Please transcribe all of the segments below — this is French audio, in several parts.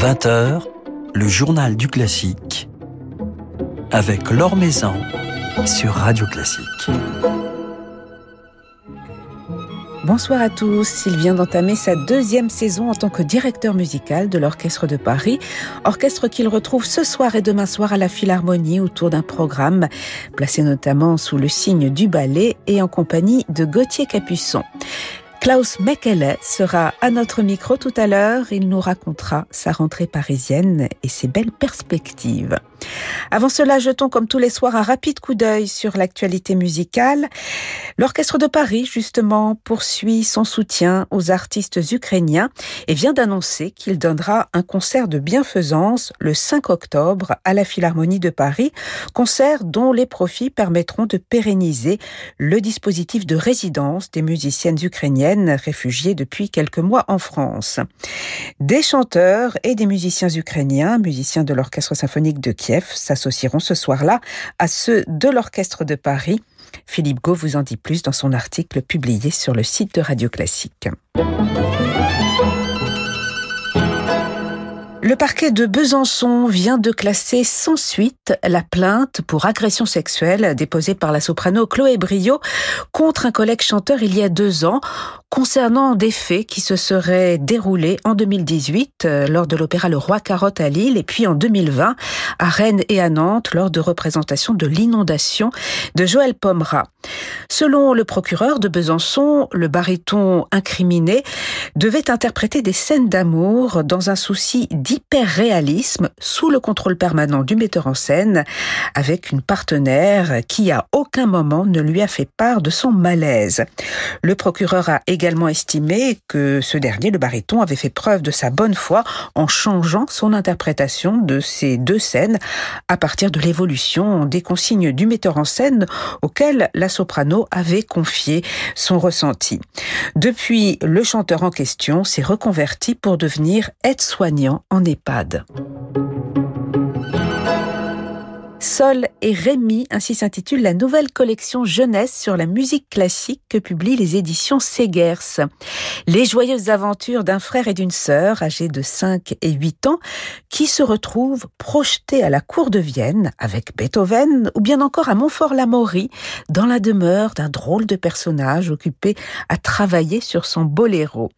20h, le journal du classique avec Laure Maison sur Radio Classique. Bonsoir à tous. Il vient d'entamer sa deuxième saison en tant que directeur musical de l'Orchestre de Paris, orchestre qu'il retrouve ce soir et demain soir à la Philharmonie autour d'un programme placé notamment sous le signe du ballet et en compagnie de Gauthier Capuçon. Klaus Mekele sera à notre micro tout à l'heure. Il nous racontera sa rentrée parisienne et ses belles perspectives. Avant cela, jetons comme tous les soirs un rapide coup d'œil sur l'actualité musicale. L'Orchestre de Paris, justement, poursuit son soutien aux artistes ukrainiens et vient d'annoncer qu'il donnera un concert de bienfaisance le 5 octobre à la Philharmonie de Paris, concert dont les profits permettront de pérenniser le dispositif de résidence des musiciennes ukrainiennes réfugiées depuis quelques mois en France. Des chanteurs et des musiciens ukrainiens, musiciens de l'Orchestre symphonique de Kiev, s'associeront ce soir-là à ceux de l'Orchestre de Paris. Philippe Gau vous en dit plus dans son article publié sur le site de Radio Classique. Le parquet de Besançon vient de classer sans suite la plainte pour agression sexuelle déposée par la soprano Chloé Brio contre un collègue chanteur il y a deux ans concernant des faits qui se seraient déroulés en 2018 euh, lors de l'opéra Le Roi Carotte à Lille et puis en 2020 à Rennes et à Nantes lors de représentations de l'inondation de Joël Pomera. Selon le procureur de Besançon, le baryton incriminé devait interpréter des scènes d'amour dans un souci d'hyper-réalisme sous le contrôle permanent du metteur en scène avec une partenaire qui à aucun moment ne lui a fait part de son malaise. Le procureur a également estimé que ce dernier, le baryton, avait fait preuve de sa bonne foi en changeant son interprétation de ces deux scènes à partir de l'évolution des consignes du metteur en scène auquel la soprano avait confié son ressenti. Depuis, le chanteur en question s'est reconverti pour devenir aide-soignant en EHPAD. Sol et Rémi, ainsi s'intitule la nouvelle collection jeunesse sur la musique classique que publient les éditions Segers. Les joyeuses aventures d'un frère et d'une sœur âgés de 5 et 8 ans qui se retrouvent projetés à la cour de Vienne avec Beethoven ou bien encore à Montfort-l'Amaury dans la demeure d'un drôle de personnage occupé à travailler sur son boléro.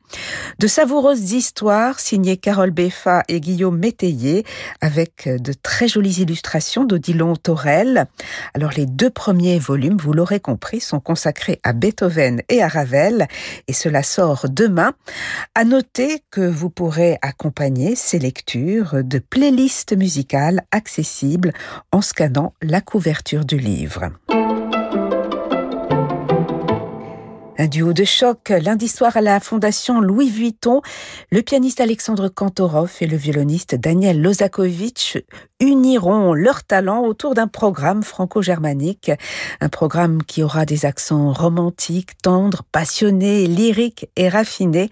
De savoureuses histoires signées Carole Beffa et Guillaume Métayer avec de très jolies illustrations Torel. Alors les deux premiers volumes, vous l'aurez compris, sont consacrés à Beethoven et à Ravel et cela sort demain. À noter que vous pourrez accompagner ces lectures de playlists musicales accessibles en scannant la couverture du livre. Un duo de choc lundi soir à la Fondation Louis Vuitton. Le pianiste Alexandre Kantorov et le violoniste Daniel Lozakovitch uniront leurs talents autour d'un programme franco-germanique. Un programme qui aura des accents romantiques, tendres, passionnés, lyriques et raffinés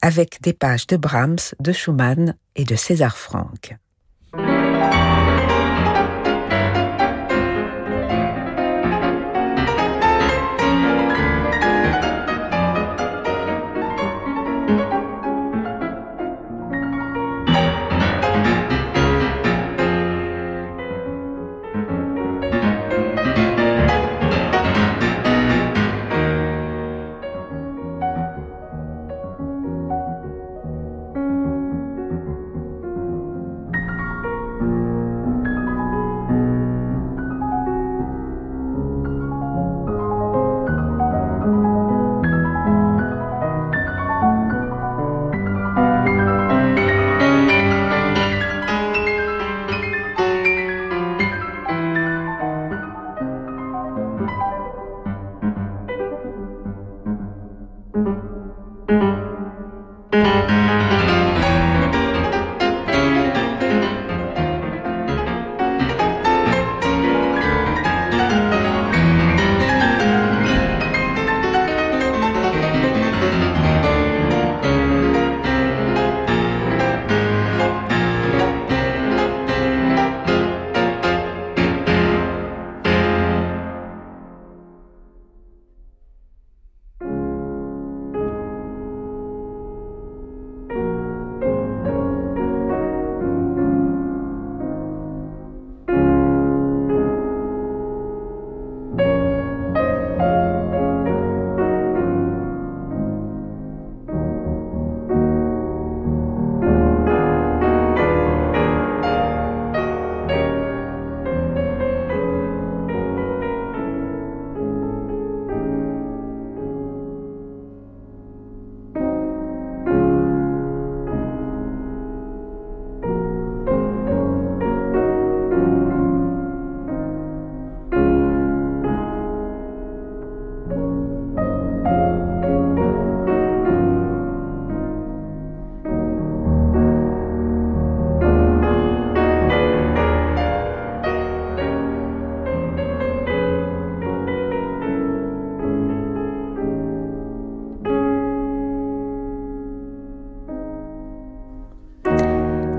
avec des pages de Brahms, de Schumann et de César Franck.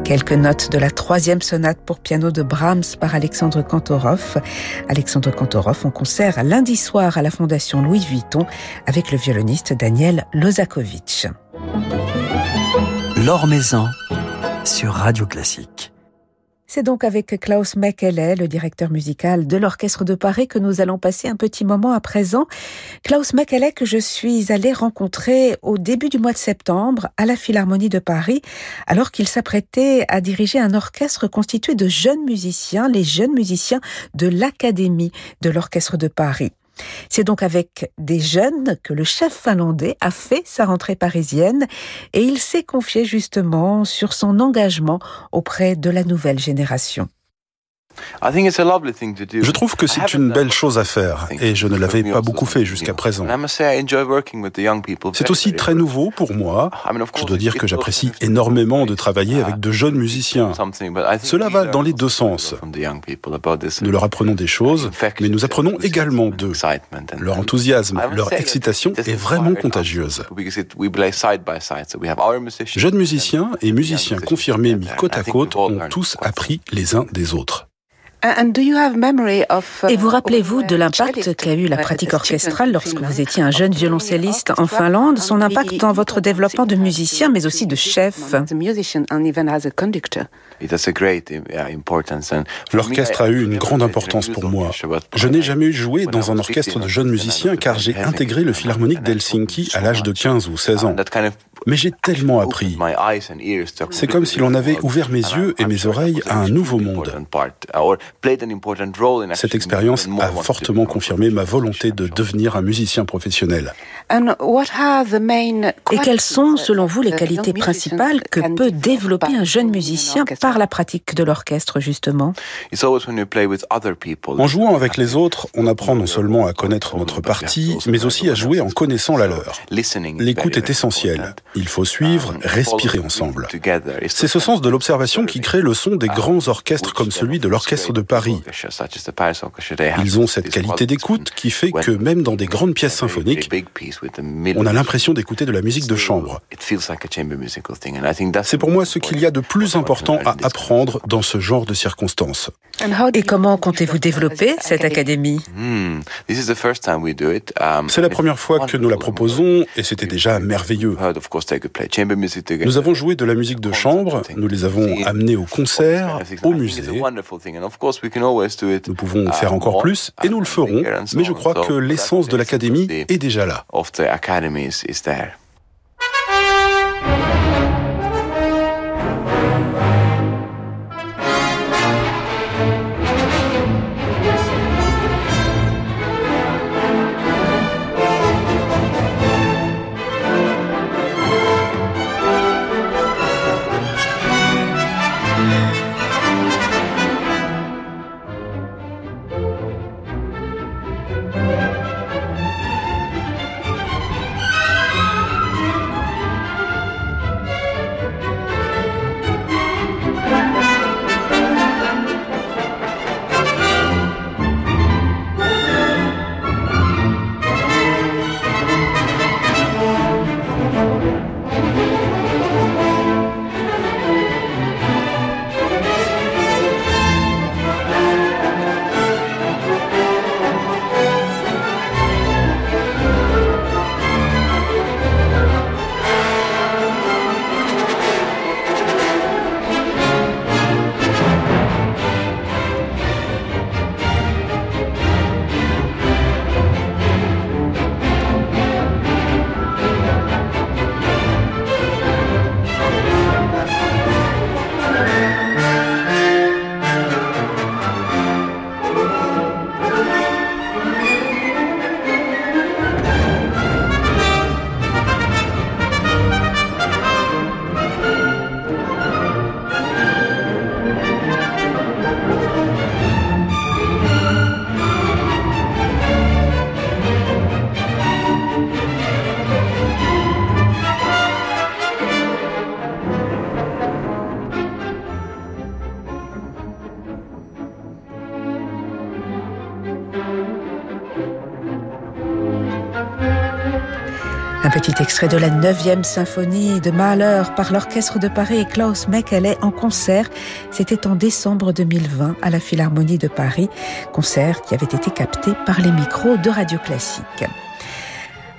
Quelques notes de la troisième sonate pour piano de Brahms par Alexandre Kantorov. Alexandre Kantorov en concert lundi soir à la Fondation Louis Vuitton avec le violoniste Daniel Lozakovitch. L'Or Maison sur Radio Classique. C'est donc avec Klaus Mekele, le directeur musical de l'Orchestre de Paris, que nous allons passer un petit moment à présent. Klaus Mekele que je suis allé rencontrer au début du mois de septembre à la Philharmonie de Paris, alors qu'il s'apprêtait à diriger un orchestre constitué de jeunes musiciens, les jeunes musiciens de l'Académie de l'Orchestre de Paris. C'est donc avec des jeunes que le chef finlandais a fait sa rentrée parisienne et il s'est confié justement sur son engagement auprès de la nouvelle génération. Je trouve que c'est une belle chose à faire et je ne l'avais pas beaucoup fait jusqu'à présent. C'est aussi très nouveau pour moi. Je dois dire que j'apprécie énormément de travailler avec de jeunes musiciens. Cela va dans les deux sens. Nous leur apprenons des choses, mais nous apprenons également d'eux. Leur enthousiasme, leur excitation est vraiment contagieuse. Jeunes musiciens et musiciens confirmés mis côte à côte ont tous appris les uns des autres. Et vous rappelez-vous de l'impact qu'a eu la pratique orchestrale lorsque vous étiez un jeune violoncelliste en Finlande, son impact dans votre développement de musicien mais aussi de chef L'orchestre a eu une grande importance pour moi. Je n'ai jamais joué dans un orchestre de jeunes musiciens car j'ai intégré le Philharmonique d'Helsinki à l'âge de 15 ou 16 ans. Mais j'ai tellement appris. C'est comme si l'on avait ouvert mes yeux et mes oreilles à un nouveau monde. Cette expérience a fortement confirmé ma volonté de devenir un musicien professionnel. Et quelles sont, selon vous, les qualités principales que peut développer un jeune musicien par la pratique de l'orchestre, justement En jouant avec les autres, on apprend non seulement à connaître notre partie, mais aussi à jouer en connaissant la leur. L'écoute est essentielle. Il faut suivre, respirer ensemble. C'est ce sens de l'observation qui crée le son des grands orchestres comme celui de l'Orchestre de Paris. Ils ont cette qualité d'écoute qui fait que même dans des grandes pièces symphoniques, on a l'impression d'écouter de la musique de chambre. C'est pour moi ce qu'il y a de plus important à apprendre dans ce genre de circonstances. Et comment comptez-vous développer cette académie? Hmm. C'est la première fois que nous la proposons et c'était déjà merveilleux. Nous avons joué de la musique de chambre, nous les avons amenés au concert, au musée. Nous pouvons faire encore plus et nous le ferons, mais je crois que l'essence de l'académie est déjà là. Extrait de la 9e symphonie de Mahler par l'Orchestre de Paris et Klaus Mekele en concert. C'était en décembre 2020 à la Philharmonie de Paris. Concert qui avait été capté par les micros de Radio Classique.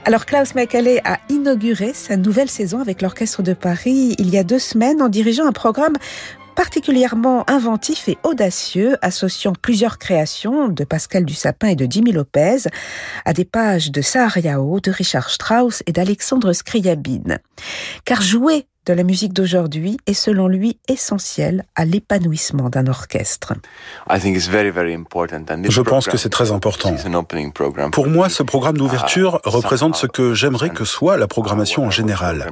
Alors Klaus Mekele a inauguré sa nouvelle saison avec l'Orchestre de Paris il y a deux semaines en dirigeant un programme particulièrement inventif et audacieux, associant plusieurs créations de Pascal Dussapin et de Jimmy Lopez à des pages de Sahariao, de Richard Strauss et d'Alexandre Scriabine. Car jouer de la musique d'aujourd'hui est selon lui essentiel à l'épanouissement d'un orchestre. Je pense que c'est très important. Pour moi, ce programme d'ouverture représente ce que j'aimerais que soit la programmation en général.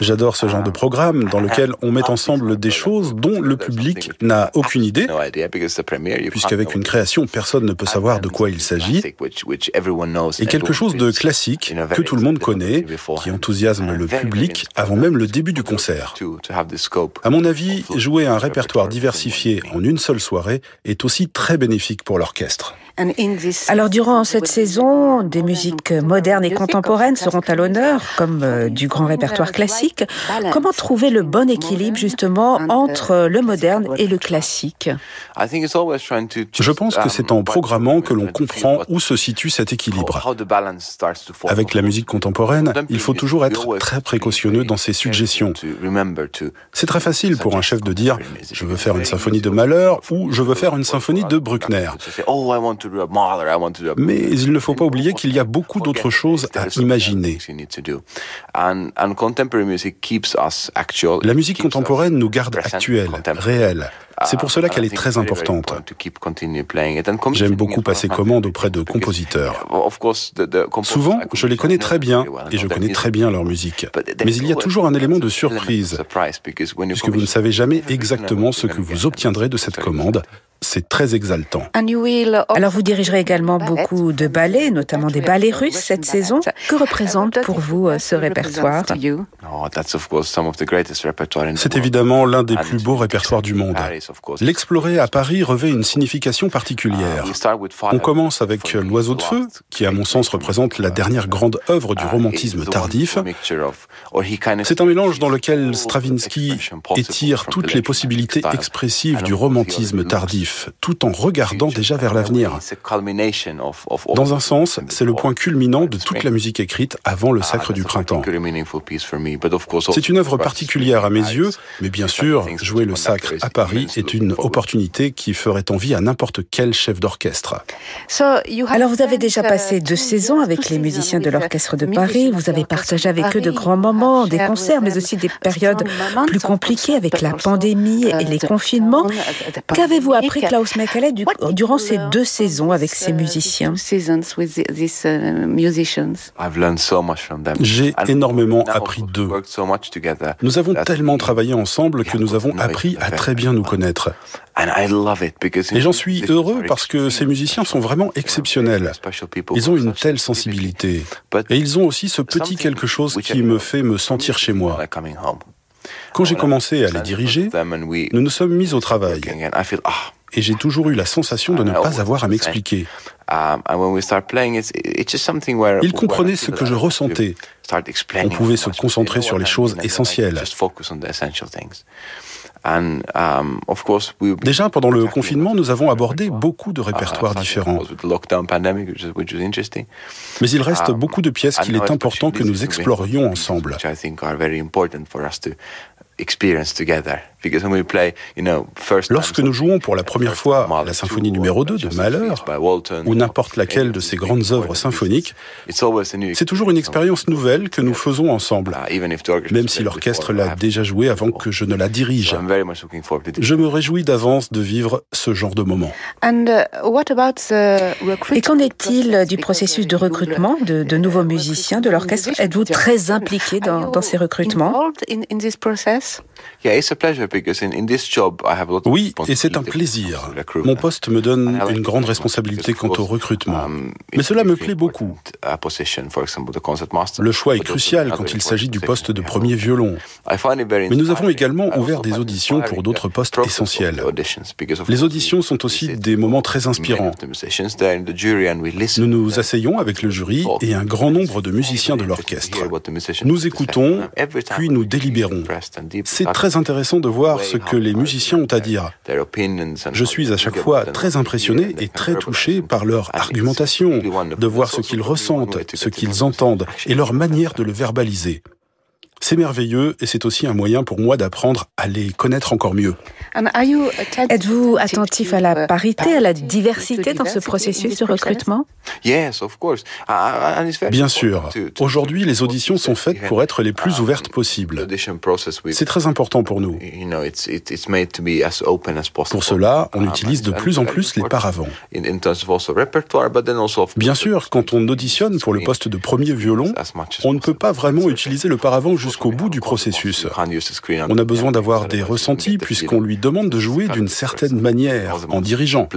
J'adore ce genre de programme dans lequel on met ensemble des choses dont le public n'a aucune idée, puisqu'avec une création, personne ne peut savoir de quoi il s'agit, et quelque chose de classique que tout le monde connaît, qui enthousiasme le public avant même le début du concert. À mon avis, jouer un répertoire diversifié en une seule soirée est aussi très bénéfique pour l'orchestre. Alors durant cette saison, des musiques modernes et contemporaines seront à l'honneur, comme euh, du grand répertoire classique. Comment trouver le bon équilibre justement entre le moderne et le classique? Je pense que c'est en programmant que l'on comprend où se situe cet équilibre. Avec la musique contemporaine, il faut toujours être très précautionneux dans ses suggestions. C'est très facile pour un chef de dire je veux faire une symphonie de Mahler ou je veux faire une symphonie de Bruckner. Mais il ne faut pas oublier qu'il y a beaucoup d'autres choses à imaginer. La musique contemporaine nous garde actuels, réels. C'est pour cela qu'elle est très importante. J'aime beaucoup passer commande auprès de compositeurs. Souvent, je les connais très bien et je connais très bien leur musique. Mais il y a toujours un élément de surprise, puisque vous ne savez jamais exactement ce que vous obtiendrez de cette commande c'est très exaltant. Alors vous dirigerez également beaucoup de ballets, notamment des ballets russes cette saison. Que représente pour vous euh, ce répertoire oh, C'est évidemment l'un des plus beaux répertoires du monde. L'explorer à Paris revêt une signification particulière. Uh, On commence avec L'Oiseau de Feu, qui à mon sens représente la dernière grande œuvre du romantisme tardif. C'est un mélange dans lequel Stravinsky étire toutes les possibilités expressives du romantisme tardif tout en regardant déjà vers l'avenir. Dans un sens, c'est le point culminant de toute la musique écrite avant le sacre du printemps. C'est une œuvre particulière à mes yeux, mais bien sûr, jouer le sacre à Paris est une opportunité qui ferait envie à n'importe quel chef d'orchestre. Alors vous avez déjà passé deux saisons avec les musiciens de l'Orchestre de Paris, vous avez partagé avec eux de grands moments, des concerts, mais aussi des périodes plus compliquées avec la pandémie et les confinements. Qu'avez-vous appris Klaus Mekele durant ces deux saisons avec ces musiciens J'ai énormément appris d'eux. Nous avons tellement travaillé ensemble que nous avons appris à très bien nous connaître. Et j'en suis heureux parce que ces musiciens sont vraiment exceptionnels. Ils ont une telle sensibilité. Et ils ont aussi ce petit quelque chose qui me fait me sentir chez moi. Quand j'ai commencé à les diriger, nous nous sommes mis au travail et j'ai toujours eu la sensation de ne pas avoir à m'expliquer. Um, Ils comprenaient ce que je ressentais. On pouvait se concentrer sur les choses essentielles. Um, Déjà, pendant le confinement, nous avons abordé beaucoup de répertoires uh, différents. Mais il reste um, beaucoup de pièces qu'il est important que nous explorions ensemble. Lorsque nous jouons pour la première fois la symphonie numéro 2 de Mahler, ou n'importe laquelle de ces grandes œuvres symphoniques, c'est toujours une expérience nouvelle que nous faisons ensemble, uh, même si l'orchestre l'a déjà jouée avant que je ne la dirige. Je me réjouis d'avance de vivre ce genre de moment. Uh, Et qu'en est-il du processus de recrutement de, de nouveaux musiciens de l'orchestre? Êtes-vous très impliqué dans, dans ces recrutements? Oui, et c'est un plaisir. Mon poste me donne une grande responsabilité quant au recrutement. Um, Mais cela me plaît beaucoup. Le choix est crucial quand il s'agit du poste de premier violon. Mais nous avons également ouvert des auditions pour d'autres postes essentiels. Les auditions sont aussi des moments très inspirants. Nous nous asseyons avec le jury et un grand nombre de musiciens de l'orchestre. Nous écoutons, puis nous délibérons. C'est très intéressant de voir ce que les musiciens ont à dire. Je suis à chaque fois très impressionné et très touché par leur argumentation, de voir ce qu'ils ressentent, ce qu'ils entendent et leur manière de le verbaliser. C'est merveilleux et c'est aussi un moyen pour moi d'apprendre à les connaître encore mieux. Êtes-vous attentif à la parité, à la diversité dans ce processus de recrutement? Bien sûr. Aujourd'hui, les auditions sont faites pour être les plus ouvertes possibles. C'est très important pour nous. Pour cela, on utilise de plus en plus les paravents. Bien sûr, quand on auditionne pour le poste de premier violon, on ne peut pas vraiment utiliser le paravent jusqu'au bout du processus. On a besoin d'avoir des ressentis puisqu'on lui demande de jouer d'une certaine manière en dirigeant.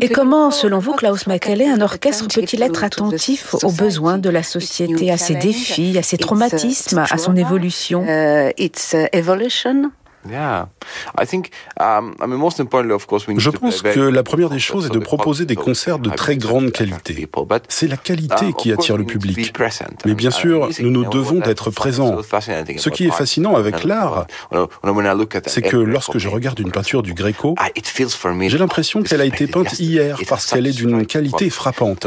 Et comment, selon vous, Klaus Makele, un orchestre peut-il être attentif aux besoins de la société, à ses défis, à ses traumatismes, à son évolution je pense que la première des choses est de proposer des concerts de très grande qualité. C'est la qualité uh, qui attire le public. Mais bien sûr, nous nous devons d'être présents. Ce qui est fascinant avec l'art, c'est que lorsque je regarde une peinture du Gréco, j'ai l'impression qu'elle a été peinte hier parce qu'elle est d'une qualité frappante.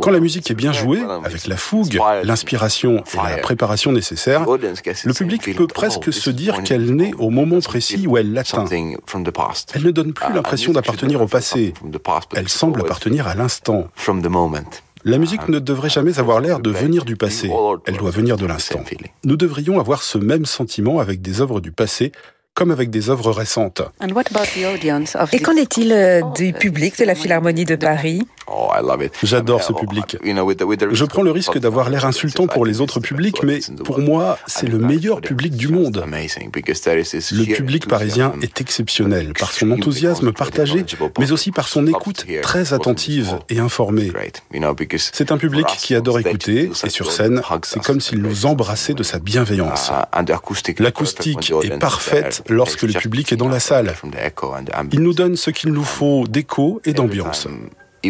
Quand la musique est bien jouée, avec la fougue, l'inspiration et la préparation nécessaires, le public peut presque se dire qu'elle naît au moment précis où elle l'atteint. Elle ne donne plus l'impression d'appartenir au passé, elle semble appartenir à l'instant. La musique ne devrait jamais avoir l'air de venir du passé, elle doit venir de l'instant. Nous devrions avoir ce même sentiment avec des œuvres du passé, comme avec des œuvres récentes. Et qu'en est-il euh, du public de la Philharmonie de Paris? J'adore ce public. Je prends le risque d'avoir l'air insultant pour les autres publics, mais pour moi, c'est le meilleur public du monde. Le public parisien est exceptionnel par son enthousiasme partagé, mais aussi par son écoute très attentive et informée. C'est un public qui adore écouter, et sur scène, c'est comme s'il nous embrassait de sa bienveillance. L'acoustique est parfaite lorsque le public est dans la salle. Il nous donne ce qu'il nous faut d'écho et d'ambiance.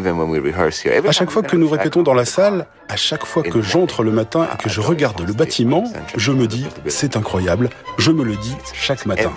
À chaque fois que nous répétons dans la salle, à chaque fois que j'entre le matin et que je regarde le bâtiment, je me dis, c'est incroyable, je me le dis chaque matin.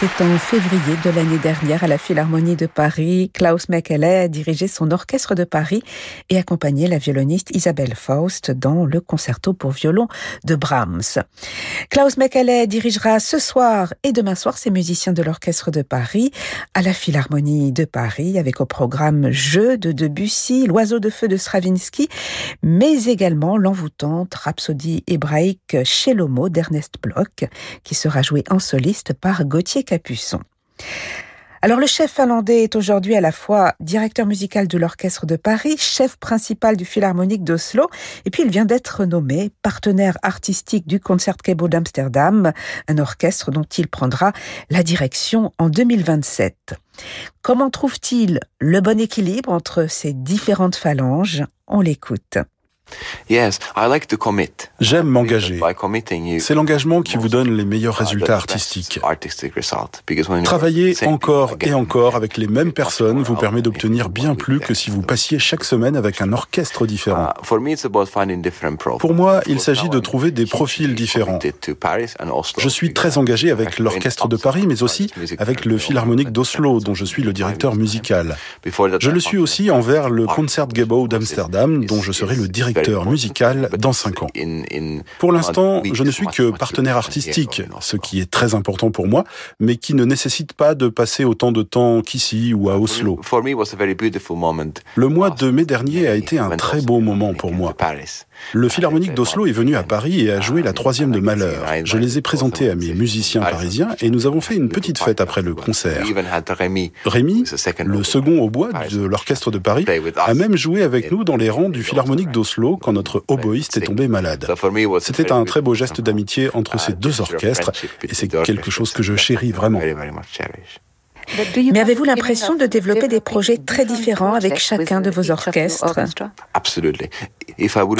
C'était en février de l'année dernière à la Philharmonie de Paris. Klaus Mekele a dirigé son orchestre de Paris et accompagné la violoniste Isabelle Faust dans le concerto pour violon de Brahms. Klaus Mekele dirigera ce soir et demain soir ses musiciens de l'orchestre de Paris à la Philharmonie de Paris avec au programme Jeux de Debussy, L'oiseau de feu de Stravinsky, mais également l'envoûtante Rhapsodie hébraïque chez l'homo d'Ernest Bloch qui sera joué en soliste par Gauthier Capuçon. Alors le chef finlandais est aujourd'hui à la fois directeur musical de l'Orchestre de Paris, chef principal du Philharmonique d'Oslo, et puis il vient d'être nommé partenaire artistique du Concertgebouw d'Amsterdam, un orchestre dont il prendra la direction en 2027. Comment trouve-t-il le bon équilibre entre ces différentes phalanges? On l'écoute. J'aime m'engager. C'est l'engagement qui vous donne les meilleurs résultats artistiques. Travailler encore et encore avec les mêmes personnes vous permet d'obtenir bien plus que si vous passiez chaque semaine avec un orchestre différent. Uh, Pour moi, il s'agit de trouver des profils différents. Je suis très engagé avec l'orchestre de Paris, mais aussi avec le Philharmonique d'Oslo, dont je suis le directeur musical. Je le suis aussi envers le Concertgebouw d'Amsterdam, dont je serai le directeur musical dans cinq ans. Pour l'instant, je ne suis que partenaire artistique, ce qui est très important pour moi, mais qui ne nécessite pas de passer autant de temps qu'ici ou à Oslo. Le mois de mai dernier a été un très beau moment pour moi. Le Philharmonique d'Oslo est venu à Paris et a joué la troisième de Malheur. Je les ai présentés à mes musiciens parisiens et nous avons fait une petite fête après le concert. Rémi, le second au bois de l'orchestre de Paris, a même joué avec nous dans les rangs du Philharmonique d'Oslo quand notre oboïste est tombé malade. C'était un très beau geste d'amitié entre ces deux orchestres et c'est quelque chose que je chéris vraiment. Mais avez-vous l'impression de développer des projets très différents avec chacun de vos orchestres?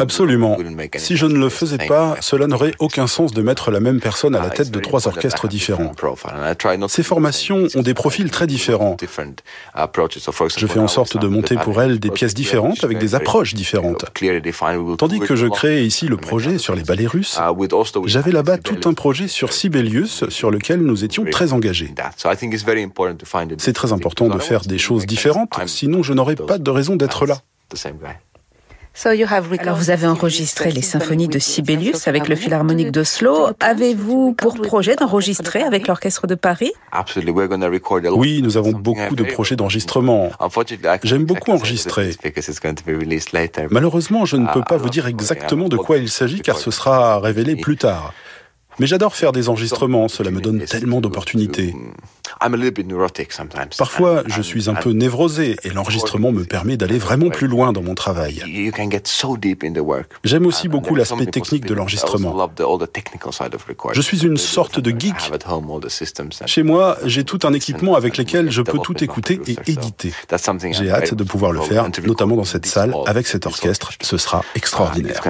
Absolument. Si je ne le faisais pas, cela n'aurait aucun sens de mettre la même personne à la tête de trois orchestres différents. Ces formations ont des profils très différents. Je fais en sorte de monter pour elles des pièces différentes avec des approches différentes. Tandis que je crée ici le projet sur les ballets russes, j'avais là-bas tout un projet sur Sibelius sur lequel nous étions très engagés. C'est très important de faire des choses différentes, sinon je n'aurais pas de raison d'être là. Alors vous avez enregistré les symphonies de Sibelius avec le Philharmonique d'Oslo. Avez-vous pour projet d'enregistrer avec l'Orchestre de Paris? Oui, nous avons beaucoup de projets d'enregistrement. J'aime beaucoup enregistrer. Malheureusement, je ne peux pas vous dire exactement de quoi il s'agit car ce sera révélé plus tard. Mais j'adore faire des enregistrements, cela me donne tellement d'opportunités. Parfois, je suis un peu névrosé et l'enregistrement me permet d'aller vraiment plus loin dans mon travail. J'aime aussi beaucoup l'aspect technique de l'enregistrement. Je suis une sorte de geek. Chez moi, j'ai tout un équipement avec lequel je peux tout écouter et éditer. J'ai hâte de pouvoir le faire, notamment dans cette salle, avec cet orchestre. Ce sera extraordinaire.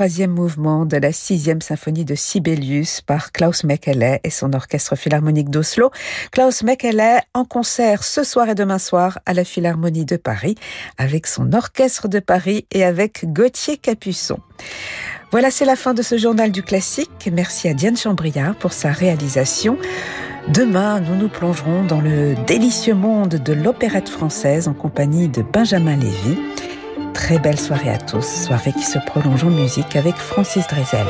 Troisième mouvement de la sixième symphonie de Sibelius par Klaus Mekele et son orchestre philharmonique d'Oslo. Klaus Mekele en concert ce soir et demain soir à la Philharmonie de Paris avec son orchestre de Paris et avec Gauthier Capuçon. Voilà, c'est la fin de ce journal du classique. Merci à Diane Chambriard pour sa réalisation. Demain, nous nous plongerons dans le délicieux monde de l'opérette française en compagnie de Benjamin Lévy. Très belle soirée à tous, soirée qui se prolonge en musique avec Francis Drezel.